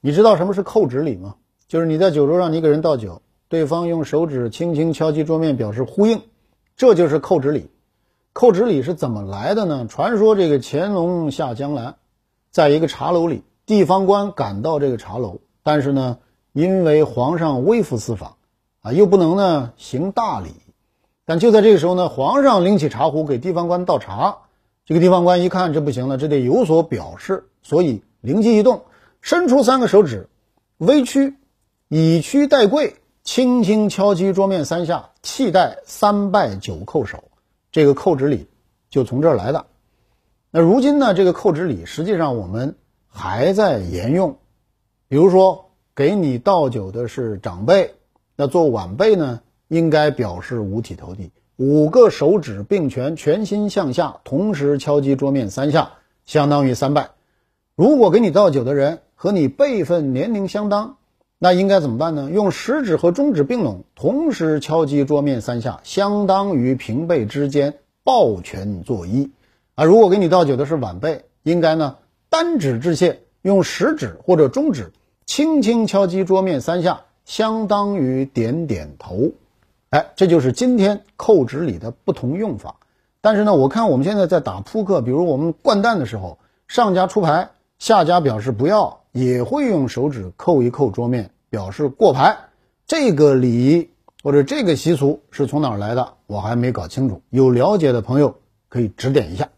你知道什么是扣指礼吗？就是你在酒桌上，你给人倒酒，对方用手指轻轻敲击桌面表示呼应，这就是扣指礼。扣指礼是怎么来的呢？传说这个乾隆下江南，在一个茶楼里，地方官赶到这个茶楼，但是呢，因为皇上微服私访，啊，又不能呢行大礼。但就在这个时候呢，皇上拎起茶壶给地方官倒茶，这个地方官一看这不行了，这得有所表示，所以灵机一动，伸出三个手指，微屈，以屈代跪，轻轻敲击桌面三下，气代三拜九叩首，这个叩指礼就从这儿来的。那如今呢，这个叩指礼实际上我们还在沿用，比如说给你倒酒的是长辈，那做晚辈呢？应该表示五体投地，五个手指并拳，全心向下，同时敲击桌面三下，相当于三拜。如果给你倒酒的人和你辈分年龄相当，那应该怎么办呢？用食指和中指并拢，同时敲击桌面三下，相当于平辈之间抱拳作揖。啊，如果给你倒酒的是晚辈，应该呢单指致谢，用食指或者中指轻轻敲击桌面三下，相当于点点头。哎，这就是今天扣指礼的不同用法。但是呢，我看我们现在在打扑克，比如我们掼蛋的时候，上家出牌，下家表示不要，也会用手指扣一扣桌面，表示过牌。这个礼仪或者这个习俗是从哪儿来的，我还没搞清楚。有了解的朋友可以指点一下。